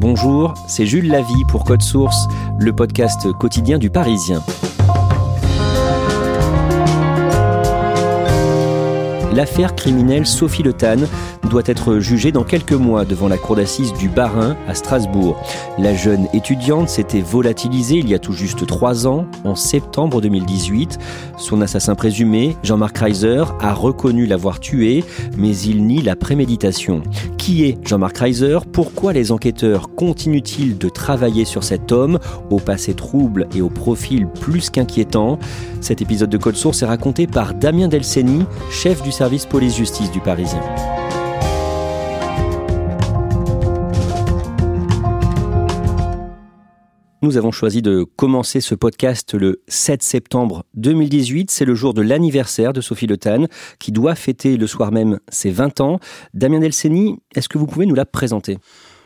Bonjour, c'est Jules Lavie pour Code Source, le podcast quotidien du Parisien. L'affaire criminelle Sophie Le Tan doit être jugée dans quelques mois devant la cour d'assises du Barin à Strasbourg. La jeune étudiante s'était volatilisée il y a tout juste trois ans, en septembre 2018. Son assassin présumé, Jean-Marc Reiser, a reconnu l'avoir tuée, mais il nie la préméditation. Qui est Jean-Marc Reiser? Pourquoi les enquêteurs continuent-ils de travailler sur cet homme, au passé trouble et au profil plus qu'inquiétant Cet épisode de Code Source est raconté par Damien Delceni, chef du service police-justice du Parisien. Nous avons choisi de commencer ce podcast le 7 septembre 2018. C'est le jour de l'anniversaire de Sophie Le Tan, qui doit fêter le soir même ses 20 ans. Damien Delceni, est-ce que vous pouvez nous la présenter?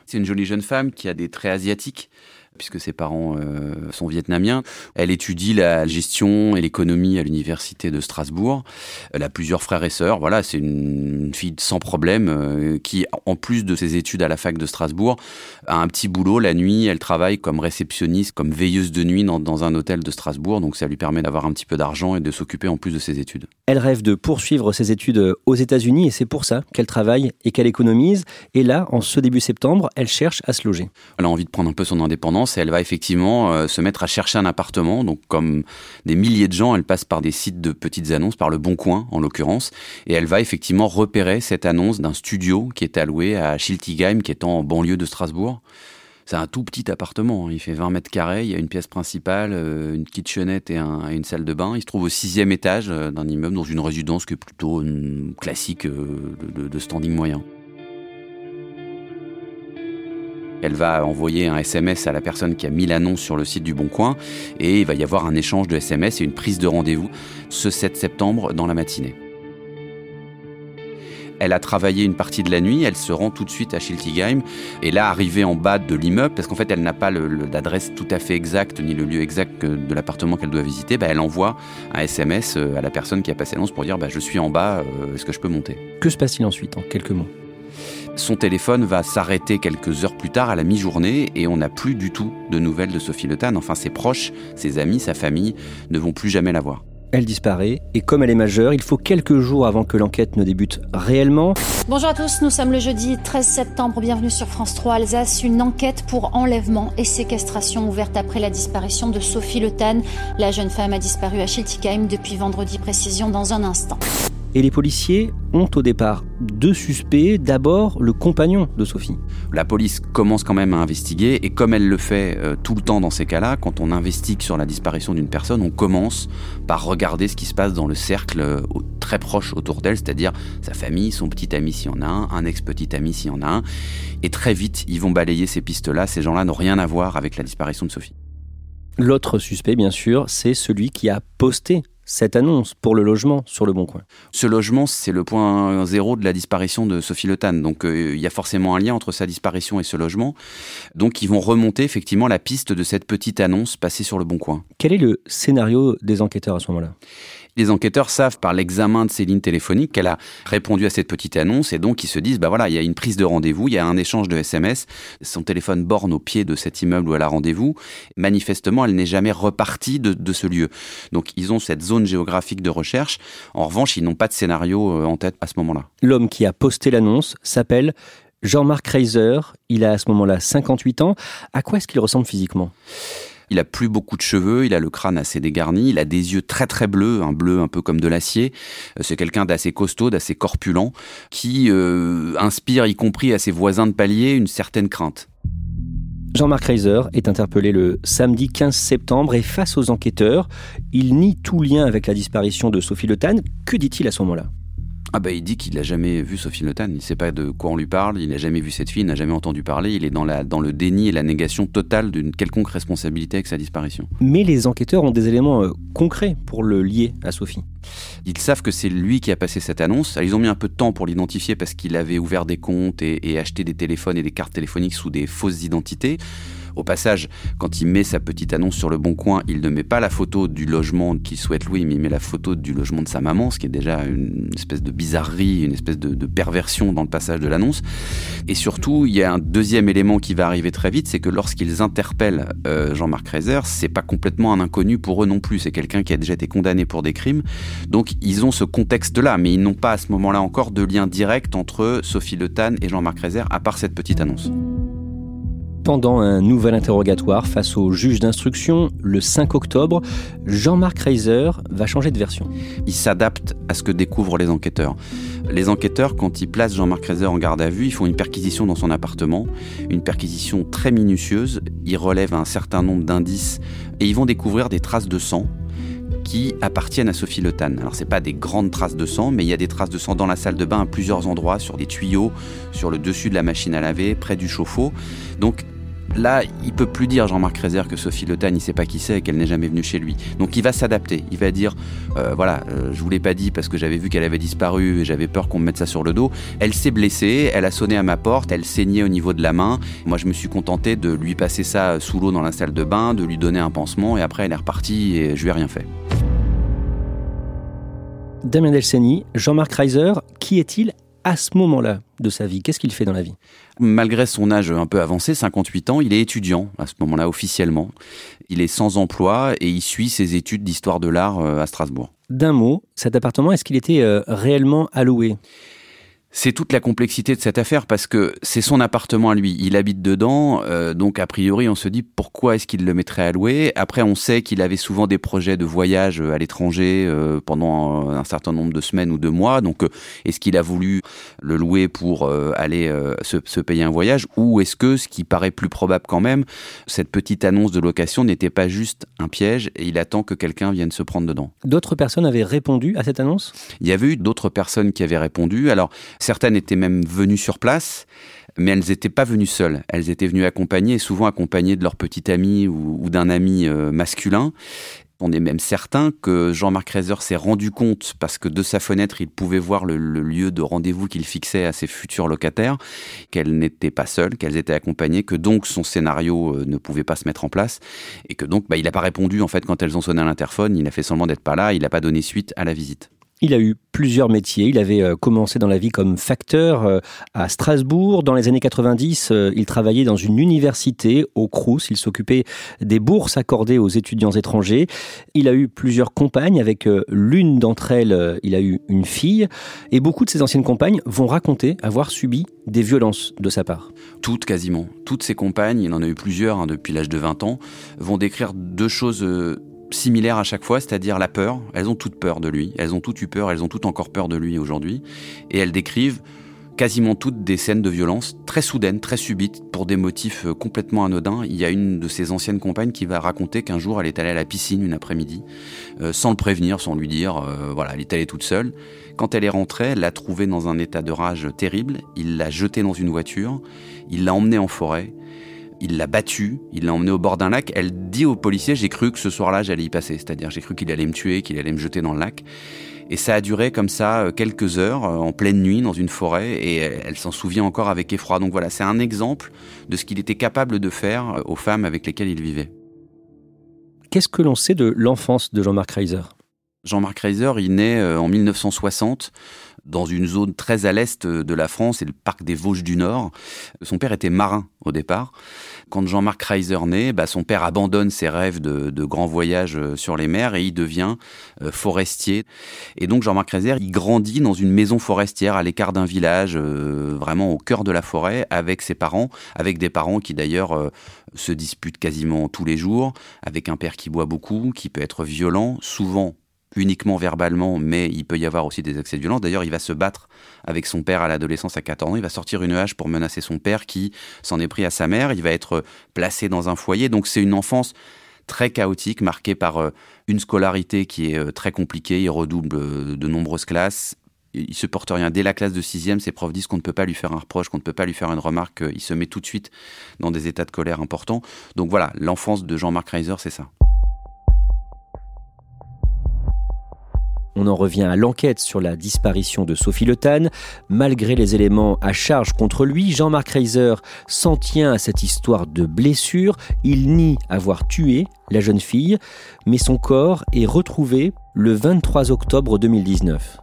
C'est une jolie jeune femme qui a des traits asiatiques puisque ses parents euh, sont vietnamiens. Elle étudie la gestion et l'économie à l'université de Strasbourg. Elle a plusieurs frères et sœurs. Voilà, c'est une fille sans problème euh, qui, en plus de ses études à la fac de Strasbourg, a un petit boulot la nuit. Elle travaille comme réceptionniste, comme veilleuse de nuit dans, dans un hôtel de Strasbourg. Donc ça lui permet d'avoir un petit peu d'argent et de s'occuper en plus de ses études. Elle rêve de poursuivre ses études aux États-Unis et c'est pour ça qu'elle travaille et qu'elle économise. Et là, en ce début septembre, elle cherche à se loger. Elle a envie de prendre un peu son indépendance et elle va effectivement euh, se mettre à chercher un appartement. Donc comme des milliers de gens, elle passe par des sites de petites annonces, par le Bon Coin en l'occurrence, et elle va effectivement repérer cette annonce d'un studio qui est alloué à Schiltigheim, qui est en banlieue de Strasbourg. C'est un tout petit appartement, hein. il fait 20 mètres carrés, il y a une pièce principale, euh, une kitchenette et, et, une salle de bain. Il se trouve au sixième étage euh, d'un immeuble dans une résidence qui est plutôt une classique de standing moyen. Elle va envoyer un SMS à la personne qui a mis l'annonce sur le site du Bon Coin et il va y avoir un échange de SMS et une prise de rendez-vous ce 7 septembre dans la matinée. Elle a travaillé une partie de la nuit, elle se rend tout de suite à Schiltigheim. Et là, arrivée en bas de l'immeuble, parce qu'en fait, elle n'a pas l'adresse tout à fait exacte, ni le lieu exact de l'appartement qu'elle doit visiter, bah, elle envoie un SMS euh, à la personne qui a passé l'annonce pour dire bah, Je suis en bas, euh, est-ce que je peux monter? Que se passe-t-il ensuite, en quelques mots? Son téléphone va s'arrêter quelques heures plus tard à la mi-journée et on n'a plus du tout de nouvelles de Sophie Le Tan. Enfin, ses proches, ses amis, sa famille ne vont plus jamais la voir. Elle disparaît et comme elle est majeure, il faut quelques jours avant que l'enquête ne débute réellement. Bonjour à tous, nous sommes le jeudi 13 septembre, bienvenue sur France 3 Alsace. Une enquête pour enlèvement et séquestration ouverte après la disparition de Sophie Le Tan. La jeune femme a disparu à Schiltigheim depuis vendredi, précision dans un instant. Et les policiers ont au départ deux suspects. D'abord, le compagnon de Sophie. La police commence quand même à investiguer et comme elle le fait euh, tout le temps dans ces cas-là, quand on investigue sur la disparition d'une personne, on commence par regarder ce qui se passe dans le cercle euh, très proche autour d'elle, c'est-à-dire sa famille, son petit ami s'il y en a un, un ex-petit ami s'il y en a un. Et très vite, ils vont balayer ces pistes-là. Ces gens-là n'ont rien à voir avec la disparition de Sophie. L'autre suspect, bien sûr, c'est celui qui a posté cette annonce pour le logement sur le Bon Coin. Ce logement, c'est le point zéro de la disparition de Sophie Le Tan. Donc euh, il y a forcément un lien entre sa disparition et ce logement. Donc ils vont remonter effectivement la piste de cette petite annonce passée sur le Bon Coin. Quel est le scénario des enquêteurs à ce moment-là? Les enquêteurs savent par l'examen de ces lignes téléphoniques qu'elle a répondu à cette petite annonce et donc ils se disent, bah voilà, il y a une prise de rendez-vous, il y a un échange de SMS, son téléphone borne au pied de cet immeuble où elle a rendez-vous. Manifestement, elle n'est jamais repartie de, de, ce lieu. Donc ils ont cette zone géographique de recherche. En revanche, ils n'ont pas de scénario euh, en tête à ce moment-là. L'homme qui a posté l'annonce s'appelle Jean-Marc Reiser. Il a à ce moment-là 58 ans. À quoi est-ce qu'il ressemble physiquement? Il a plus beaucoup de cheveux, il a le crâne assez dégarni, il a des yeux très très bleus, un bleu un peu comme de l'acier. Euh, c'est quelqu'un d'assez costaud, d'assez corpulent, qui euh, inspire, y compris à ses voisins de palier, une certaine crainte. Jean-Marc Reiser est interpellé le samedi 15 septembre et face aux enquêteurs, il nie tout lien avec la disparition de Sophie Le Que dit-il à ce moment-là? Ah bah il dit qu'il n'a jamais vu Sophie Le il ne sait pas de quoi on lui parle, il n'a jamais vu cette fille, il n'a jamais entendu parler, il est dans, la, dans le déni et la négation totale d'une quelconque responsabilité avec sa disparition. Mais les enquêteurs ont des éléments euh, concrets pour le lier à Sophie. Ils savent que c'est lui qui a passé cette annonce. ils ont mis un peu de temps pour l'identifier parce qu'il avait ouvert des comptes et acheté des téléphones et des cartes téléphoniques sous des fausses identités. Au passage, quand il met sa petite annonce sur le bon coin, il ne met pas la photo du logement qu'il souhaite louer, mais il met la photo du logement de sa maman, ce qui est déjà une espèce de bizarrerie, une espèce de, perversion dans le passage de l'annonce. Et surtout, il y a un deuxième élément qui va arriver très vite, c'est que lorsqu'ils interpellent euh, Jean-Marc Reiser, c'est pas complètement un inconnu pour eux non plus. C'est quelqu'un qui a déjà été condamné pour des crimes. Donc ils ont ce contexte-là, mais ils n'ont pas à ce moment-là encore de lien direct entre Sophie Le et Jean-Marc Reiser, à part cette petite annonce. Pendant un nouvel interrogatoire face au juge d'instruction, le 5 octobre, Jean-Marc Reiser va changer de version. Il s'adapte à ce que découvrent les enquêteurs. Les enquêteurs, quand ils placent Jean-Marc Reiser en garde à vue, ils font une perquisition dans son appartement, une perquisition très minutieuse. Ils relèvent un certain nombre d'indices et ils vont découvrir des traces de sang qui appartiennent à Sophie Le Tan. Alors c'est pas des grandes traces de sang, mais il y a des traces de sang dans la salle de bain à plusieurs endroits, sur des tuyaux, sur le dessus de la machine à laver, près du chauffe-eau. Donc Là, il peut plus dire Jean-Marc Rézère que Sophie Le il sait pas qui c'est et qu'elle n'est jamais venue chez lui. Donc il va s'adapter. Il va dire euh, voilà, euh, je vous l'ai pas dit parce que j'avais vu qu'elle avait disparu et j'avais peur qu'on me mette ça sur le dos. Elle s'est blessée, elle a sonné à ma porte, elle saignait au niveau de la main. Moi, je me suis contenté de lui passer ça sous l'eau dans la salle de bain, de lui donner un pansement et après elle est repartie et je lui ai rien fait. Damien Delceni, Jean-Marc Reiser, qui est-il à ce moment-là de sa vie Qu'est-ce qu'il fait dans la vie? Malgré son âge un peu avancé, 58 ans, il est étudiant à ce moment-là officiellement. Il est sans emploi et il suit ses études d'histoire de l'art euh, à Strasbourg. D'un mot, cet appartement, est-ce qu'il était euh, réellement alloué? C'est toute la complexité de cette affaire parce que c'est son appartement à lui, il habite dedans, euh, donc a priori on se dit pourquoi est-ce qu'il le mettrait à louer? Après on sait qu'il avait souvent des projets de voyage euh, à l'étranger euh, pendant un certain nombre de semaines ou de mois, donc est-ce qu'il a voulu le louer pour aller se, se, payer un voyage? Ou est-ce que, ce qui paraît plus probable quand même, cette petite annonce de location n'était pas juste un piège et il attend que quelqu'un vienne se prendre dedans? D'autres personnes avaient répondu à cette annonce? Il y avait eu d'autres personnes qui avaient répondu. Alors Certaines étaient même venues sur place, mais elles n'étaient pas venues seules. Elles étaient venues accompagnées, souvent accompagnées de leur petit ami ou, d'un ami euh, masculin. On est même certain que Jean-Marc Reiser s'est rendu compte, parce que de sa fenêtre, il pouvait voir le, lieu de rendez-vous qu'il fixait à ses futurs locataires, qu'elles n'étaient pas seules, qu'elles étaient accompagnées, que donc son scénario euh, ne pouvait pas se mettre en place, et que donc bah, il n'a pas répondu en fait quand elles ont sonné à l'interphone, il a fait semblant d'être pas là, il n'a pas donné suite à la visite. Il a eu plusieurs métiers. Il avait euh, commencé dans la vie comme facteur euh, à Strasbourg. Dans les années 90, euh, il travaillait dans une université au Crous. Il s'occupait des bourses accordées aux étudiants étrangers. Il a eu plusieurs compagnes. Avec l'une d'entre elles, il a eu une fille. Et beaucoup de ses anciennes compagnes vont raconter avoir subi des violences de sa part. Toutes quasiment. Toutes ses compagnes, il en a eu plusieurs hein, depuis l'âge de 20 ans, vont décrire deux choses similaire à chaque fois, c'est-à-dire la peur. Elles ont toutes peur de lui, elles ont toutes eu peur, elles ont toutes encore peur de lui aujourd'hui. Et elles décrivent quasiment toutes des scènes de violence très soudaines, très subites, pour des motifs euh, complètement anodins. Il y a une de ses anciennes compagnes qui va raconter qu'un jour elle est allée à la piscine une après-midi, euh, sans le prévenir, sans lui dire, euh, voilà, elle est allée toute seule. Quand elle est rentrée, elle l'a trouvée dans un état de rage terrible, il l'a jetée dans une voiture, il l'a emmenée en forêt, il l'a battu, il l'a emmené au bord d'un lac. Elle dit aux policiers J'ai cru que ce soir-là, j'allais y passer. C'est-à-dire, j'ai cru qu'il allait me tuer, qu'il allait me jeter dans le lac. Et ça a duré comme ça euh, quelques heures, euh, en pleine nuit, dans une forêt, et elle s'en souvient encore avec effroi. Donc voilà, c'est un exemple de ce qu'il était capable de faire euh, aux femmes avec lesquelles il vivait. Qu'est-ce que l'on sait de l'enfance de Jean-Marc Reiser? Jean-Marc Reiser, il naît en 1960 dans une zone très à l'est de la France, c'est le parc des Vosges du Nord. Son père était marin au départ. Quand Jean-Marc Reiser naît, bah, son père abandonne ses rêves de, grands voyages euh, sur les mers et il devient euh, forestier. Et donc Jean-Marc Reiser, il grandit dans une maison forestière à l'écart d'un village, euh, vraiment au cœur de la forêt, avec ses parents, avec des parents qui d'ailleurs se disputent quasiment tous les jours, avec un père qui boit beaucoup, qui peut être violent, souvent uniquement verbalement, mais il peut y avoir aussi des accès de violence. D'ailleurs, il va se battre avec son père à l'adolescence à 14 ans. Il va sortir une hache pour menacer son père qui s'en est pris à sa mère. Il va être placé dans un foyer. Donc c'est une enfance très chaotique, marquée par euh, une scolarité qui est euh, très compliquée. Il redouble euh, de nombreuses classes. Il se porte rien. Dès la classe de sixième, ses profs disent qu'on ne peut pas lui faire un reproche, qu'on ne peut pas lui faire une remarque. Il se met tout de suite dans des états de colère importants. Donc voilà, l'enfance de Jean-Marc Reiser, c'est ça. On en revient à l'enquête sur la disparition de Sophie Le Malgré les éléments à charge contre lui, Jean-Marc Reiser s'en tient à cette histoire de blessure. Il nie avoir tué la jeune fille, mais son corps est retrouvé le 23 octobre 2019.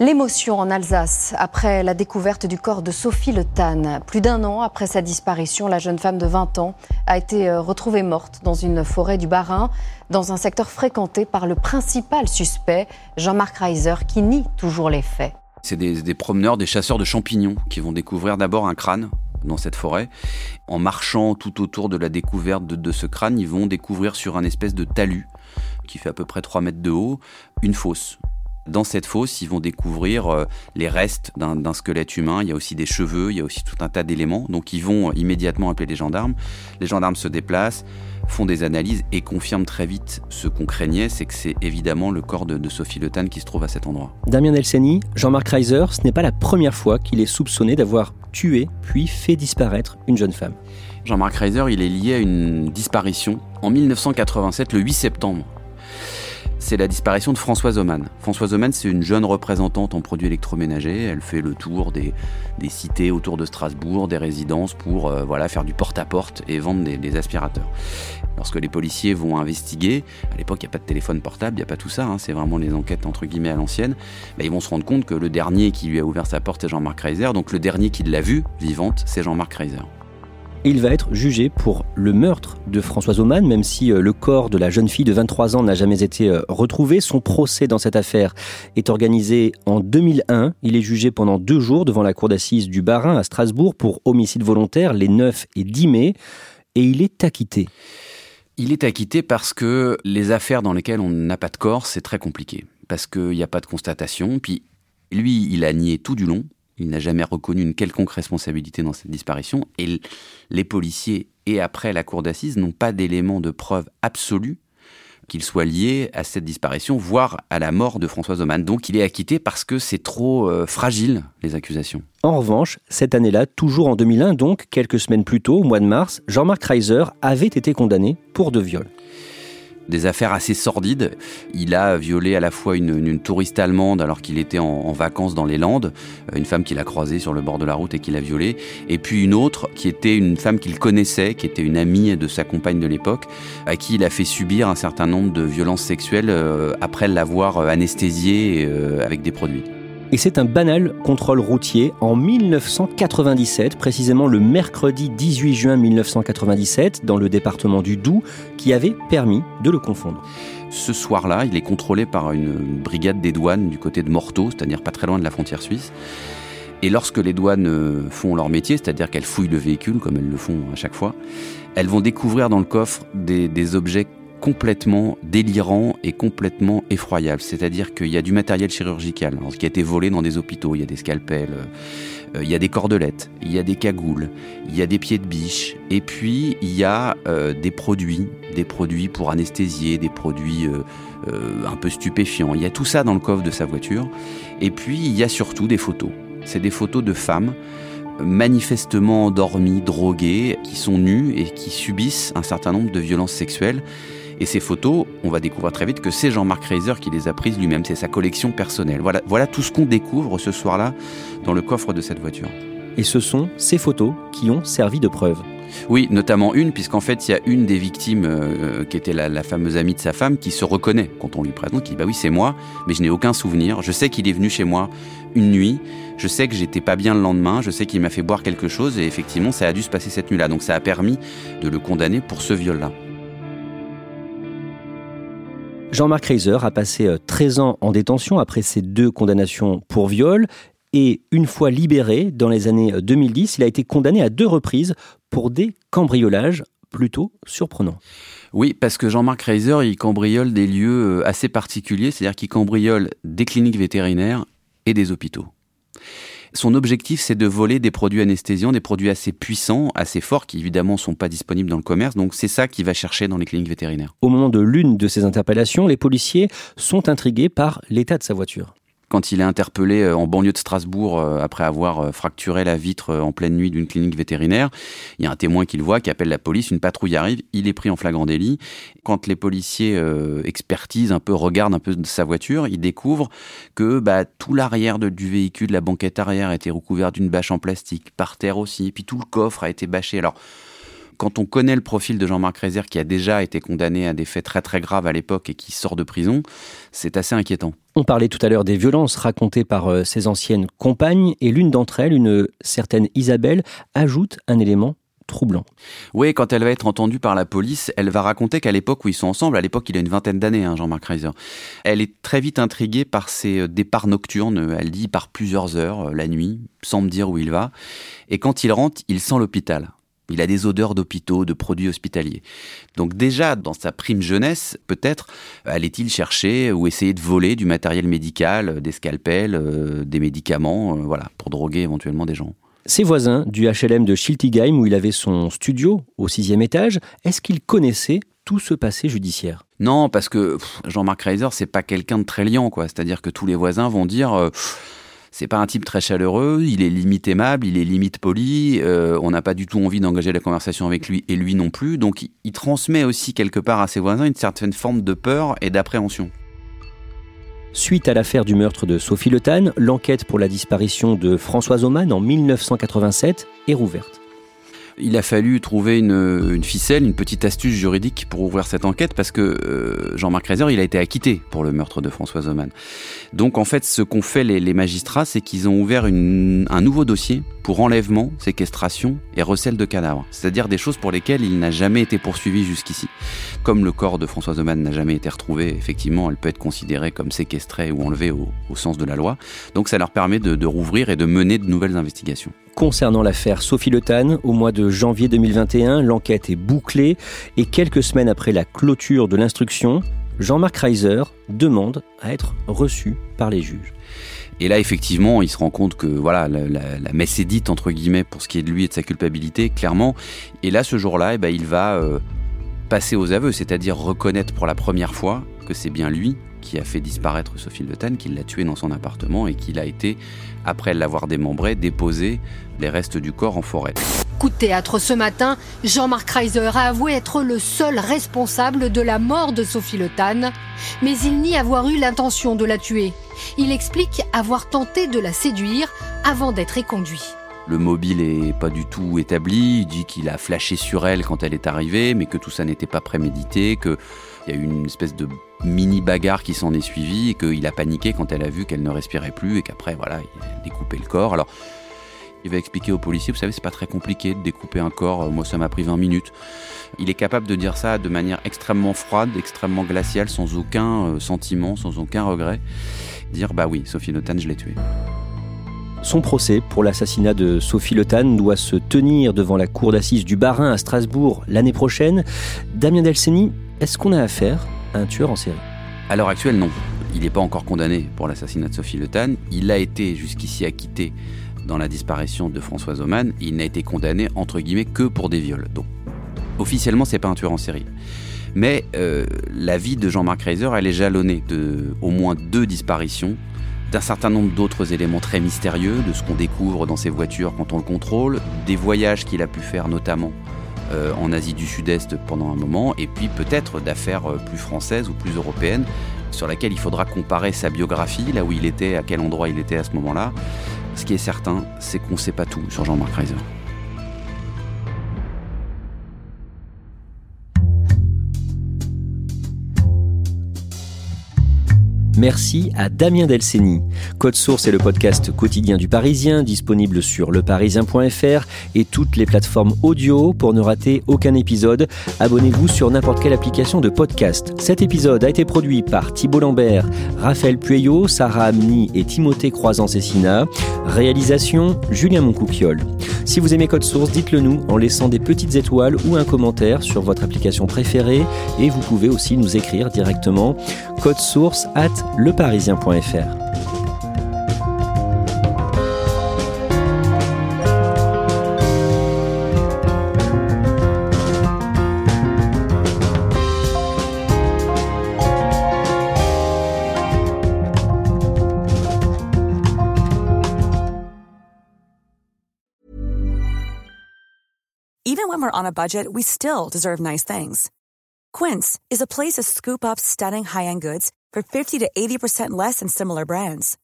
L'émotion en Alsace après la découverte du corps de Sophie Le Tan. Plus d'un an après sa disparition, la jeune femme de 20 ans a été euh, retrouvée morte dans une forêt du Bas-Rhin, dans un secteur fréquenté par le principal suspect, Jean-Marc Reiser, qui nie toujours les faits. C'est des, promeneurs, des chasseurs de champignons qui vont découvrir d'abord un crâne dans cette forêt. En marchant tout autour de la découverte de, de, ce crâne, ils vont découvrir sur un espèce de talus qui fait à peu près 3 mètres de haut, une fosse. Dans cette fosse, ils vont découvrir euh, les restes d'un squelette humain. Il y a aussi des cheveux, il y a aussi tout un tas d'éléments. Donc ils vont immédiatement appeler les gendarmes. Les gendarmes se déplacent, font des analyses et confirment très vite ce qu'on craignait, c'est que c'est évidemment le corps de, Sophie Le qui se trouve à cet endroit. Damien Elseni, Jean-Marc Reiser, ce n'est pas la première fois qu'il est soupçonné d'avoir tué puis fait disparaître une jeune femme. Jean-Marc Reiser, il est lié à une disparition en 1987, le 8 septembre c'est la disparition de Françoise Oman. Françoise Oman, c'est une jeune représentante en produits électroménagers. Elle fait le tour des, cités autour de Strasbourg, des résidences pour euh, voilà, faire du porte-à-porte et vendre des, aspirateurs. Lorsque les policiers vont investiguer, à l'époque, il n'y a pas de téléphone portable, il n'y a pas tout ça, hein, c'est vraiment les enquêtes entre guillemets à l'ancienne, bah, ils vont se rendre compte que le dernier qui lui a ouvert sa porte, c'est Jean-Marc Reiser, donc le dernier qui l'a vu vivante, c'est Jean-Marc Reiser il va être jugé pour le meurtre de Françoise Oman, même si euh, le corps de la jeune fille de 23 ans n'a jamais été euh, retrouvé. Son procès dans cette affaire est organisé en 2001. Il est jugé pendant deux jours devant la cour d'assises du Barin à Strasbourg pour homicide volontaire les 9 et 10 mai, et il est acquitté. Il est acquitté parce que les affaires dans lesquelles on n'a pas de corps, c'est très compliqué. Parce qu'il n'y a pas de constatation. Puis lui, il a nié tout du long. Il n'a jamais reconnu une quelconque responsabilité dans cette disparition. Et les policiers et après la cour d'assises n'ont pas d'éléments de preuve absolue qu'il soit lié à cette disparition, voire à la mort de Françoise Oman. Donc il est acquitté parce que c'est trop euh, fragile, les accusations. En revanche, cette année-là, toujours en 2001, donc quelques semaines plus tôt, au mois de mars, Jean-Marc Reiser avait été condamné pour deux viols des affaires assez sordides. Il a violé à la fois une, touriste allemande alors qu'il était en, vacances dans les Landes, euh, une femme qu'il a croisée sur le bord de la route et qu'il a violée, et puis une autre qui était une femme qu'il connaissait, qui était une amie de sa compagne de l'époque, à qui il a fait subir un certain nombre de violences sexuelles euh, après l'avoir euh, anesthésiée avec des produits. Et c'est un banal contrôle routier en 1997, précisément le mercredi 18 juin 1997, dans le département du Doubs, qui avait permis de le confondre. Ce soir-là, il est contrôlé par une brigade des douanes du côté de Morteau, c'est-à-dire pas très loin de la frontière suisse. Et lorsque les douanes euh, font leur métier, c'est-à-dire qu'elles fouillent le véhicule, comme elles le font à chaque fois, elles vont découvrir dans le coffre des, des objets complètement délirant et complètement effroyable. C'est-à-dire qu'il y a du matériel chirurgical qui a été volé dans des hôpitaux. Il y a des scalpels, euh, il y a des cordelettes, il y a des cagoules, il y a des pieds de biche. Et puis, il y a euh, des produits, des produits pour anesthésier, des produits euh, un peu stupéfiants. Il y a tout ça dans le coffre de sa voiture. Et puis, il y a surtout des photos. C'est des photos de femmes manifestement endormies, droguées, qui sont nues et qui subissent un certain nombre de violences sexuelles et ces photos, on va découvrir très vite que c'est Jean-Marc Reiser qui les a prises lui-même, c'est sa collection personnelle. Voilà, voilà tout ce qu'on découvre ce soir-là dans le coffre de cette voiture. Et ce sont ces photos qui ont servi de preuve. Oui, notamment une, puisqu'en fait, il y a une des victimes, euh, qui était la, fameuse amie de sa femme, qui se reconnaît quand on lui présente, qui dit Bah oui, c'est moi, mais je n'ai aucun souvenir. Je sais qu'il est venu chez moi une nuit, je sais que j'étais pas bien le lendemain, je sais qu'il m'a fait boire quelque chose, et effectivement, ça a dû se passer cette nuit-là. Donc ça a permis de le condamner pour ce viol-là. Jean-Marc Reiser a passé 13 euh, ans en détention après ses deux condamnations pour viol et une fois libéré dans les années 2010, il a été condamné à deux reprises pour des cambriolages plutôt surprenants. Oui, parce que Jean-Marc Reiser, il cambriole des lieux euh, assez particuliers, c'est-à-dire qu'il cambriole des cliniques vétérinaires et des hôpitaux. Son objectif, c'est de voler des produits anesthésiants, des produits assez puissants, assez forts, qui évidemment ne sont pas disponibles dans le commerce. Donc c'est ça qu'il va chercher dans les cliniques vétérinaires. Au moment de l'une de ces interpellations, les policiers sont intrigués par l'état de sa voiture quand il est interpellé euh, en banlieue de Strasbourg euh, après avoir euh, fracturé la vitre en pleine nuit d'une clinique vétérinaire. Il y a un témoin qui le voit, qui appelle la police, une patrouille arrive, il est pris en flagrant délit. Quand les policiers expertisent un peu, regardent un peu sa voiture, ils découvrent que bah, tout l'arrière du véhicule, la banquette arrière, était recouvert d'une bâche en plastique, par terre aussi, et puis tout le coffre a été bâché. Alors, quand on connaît le profil de Jean-Marc Rézère, qui a déjà été condamné à des faits très très graves à l'époque et qui sort de prison, c'est assez inquiétant. On parlait tout à l'heure des violences racontées par euh, ses anciennes compagnes, et l'une d'entre elles, une certaine Isabelle, ajoute un élément troublant. Oui, quand elle va être entendue par la police, elle va raconter qu'à l'époque où ils sont ensemble, à l'époque il a une vingtaine d'années, hein, Jean-Marc Reiser, elle est très vite intriguée par ses euh, départs nocturnes, elle dit par plusieurs heures, euh, la nuit, sans me dire où il va. Et quand il rentre, il sent l'hôpital. Il a des odeurs d'hôpitaux, de produits hospitaliers. Donc déjà, dans sa prime jeunesse, peut-être, allait-il chercher ou essayer de voler du matériel médical, des scalpels, euh, des médicaments, euh, voilà, pour droguer éventuellement des gens. Ses voisins du HLM de Schiltigheim, où il avait son studio au sixième étage, est-ce qu'ils connaissaient tout ce passé judiciaire? Non, parce que Jean-Marc Reiser, c'est pas quelqu'un de très liant, quoi. C'est-à-dire que tous les voisins vont dire... Euh, c'est pas un type très chaleureux, il est limite aimable, il est limite poli, euh, on n'a pas du tout envie d'engager la conversation avec lui et lui non plus, donc il, transmet aussi quelque part à ses voisins une certaine forme de peur et d'appréhension. Suite à l'affaire du meurtre de Sophie Le l'enquête pour la disparition de Françoise Oman en 1987 est rouverte il a fallu trouver une, ficelle, une petite astuce juridique pour ouvrir cette enquête parce que euh, Jean-Marc Reiser, il a été acquitté pour le meurtre de Françoise Oman. Donc en fait, ce qu'ont fait les, magistrats, c'est qu'ils ont ouvert un nouveau dossier pour enlèvement, séquestration et recel de cadavres. C'est-à-dire des choses pour lesquelles il n'a jamais été poursuivi jusqu'ici. Comme le corps de Françoise Oman n'a jamais été retrouvé, effectivement, elle peut être considérée comme séquestrée ou enlevée au, sens de la loi. Donc ça leur permet de, de rouvrir et de mener de nouvelles investigations. Concernant l'affaire Sophie Le au mois de janvier 2021, l'enquête est bouclée et quelques semaines après la clôture de l'instruction, Jean-Marc Reiser demande à être reçu par les juges. Et là, effectivement, il se rend compte que voilà, la, messe est dite, entre guillemets, pour ce qui est de lui et de sa culpabilité, clairement. Et là, ce jour-là, eh ben, il va euh, passer aux aveux, c'est-à-dire reconnaître pour la première fois que c'est bien lui qui a fait disparaître Sophie Le Tan, qui l'a tué dans son appartement et qu'il a été, après l'avoir démembré, déposé les restes du corps en forêt. Coup de théâtre ce matin, Jean-Marc Reiser a avoué être le seul responsable de la mort de Sophie Le Tan, mais il nie avoir eu l'intention de la tuer. Il explique avoir tenté de la séduire avant d'être éconduit. Le mobile est pas du tout établi. Il dit qu'il a flashé sur elle quand elle est arrivée, mais que tout ça n'était pas prémédité, qu'il y a eu une espèce de mini bagarre qui s'en est suivie et qu'il a paniqué quand elle a vu qu'elle ne respirait plus et qu'après, voilà, il a découpé le corps. Alors, il va expliquer aux policiers, vous savez, c'est pas très compliqué de découper un corps, moi ça m'a pris 20 minutes. Il est capable de dire ça de manière extrêmement froide, extrêmement glaciale, sans aucun euh, sentiment, sans aucun regret. Dire, bah oui, Sophie Notan, je l'ai tuée. Son procès pour l'assassinat de Sophie Le doit se tenir devant la cour d'assises du Barin à Strasbourg l'année prochaine. Damien Delceni, est-ce qu'on a affaire un tueur en série À l'heure actuelle, non. Il n'est pas encore condamné pour l'assassinat de Sophie Le Il a été jusqu'ici acquitté dans la disparition de Françoise Oman. Il n'a été condamné, entre guillemets, que pour des viols. Donc, officiellement, c'est pas un tueur en série. Mais euh, la vie de Jean-Marc Reiser, elle est jalonnée de au moins deux disparitions, d'un certain nombre d'autres éléments très mystérieux, de ce qu'on découvre dans ses voitures quand on le contrôle, des voyages qu'il a pu faire notamment euh, en Asie du Sud-Est pendant un moment, et puis peut-être d'affaires euh, plus françaises ou plus européennes, sur laquelle il faudra comparer sa biographie, là où il était, à quel endroit il était à ce moment-là. Ce qui est certain, c'est qu'on ne sait pas tout sur Jean-Marc Reiser. Merci à Damien Delceni. Code Source est le podcast quotidien du Parisien, disponible sur leparisien.fr et toutes les plateformes audio. Pour ne rater aucun épisode, abonnez-vous sur n'importe quelle application de podcast. Cet épisode a été produit par Thibault Lambert, Raphaël Pueyo, Sarah Amni et Timothée Croisant-Cessina. Réalisation Julien Moncouquiole. Si vous aimez Code Source, dites-le nous en laissant des petites étoiles ou un commentaire sur votre application préférée et vous pouvez aussi nous écrire directement code source at leparisien.fr. Even when we're on a budget, we still deserve nice things. Quince is a place to scoop up stunning high-end goods for 50 to 80% less than similar brands.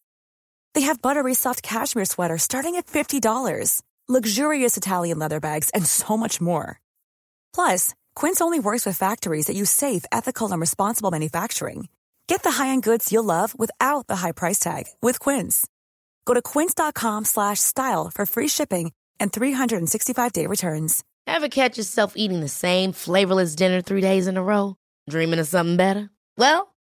They have buttery soft cashmere sweaters starting at $50, luxurious Italian leather bags, and so much more. Plus, Quince only works with factories that use safe, ethical, and responsible manufacturing. Get the high-end goods you'll love without the high price tag with Quince. Go to quince.com/style for free shipping and 365-day returns. Ever catch yourself eating the same flavorless dinner three days in a row? Dreaming of something better? Well,